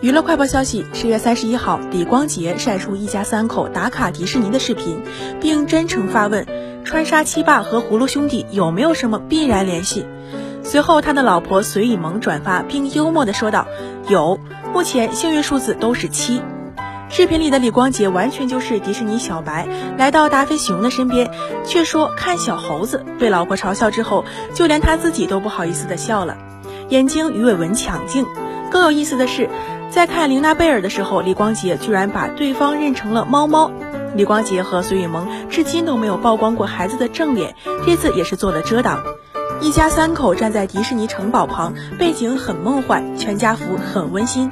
娱乐快报消息：十月三十一号，李光洁晒出一家三口打卡迪士尼的视频，并真诚发问：川沙七霸和葫芦兄弟有没有什么必然联系？随后，他的老婆隋以萌转发并幽默地说道：“有，目前幸运数字都是七。”视频里的李光洁完全就是迪士尼小白，来到达菲熊的身边，却说看小猴子。被老婆嘲笑之后，就连他自己都不好意思地笑了，眼睛鱼尾纹抢镜。更有意思的是。在看玲娜贝尔的时候，李光洁居然把对方认成了猫猫。李光洁和孙雨萌至今都没有曝光过孩子的正脸，这次也是做了遮挡。一家三口站在迪士尼城堡旁，背景很梦幻，全家福很温馨。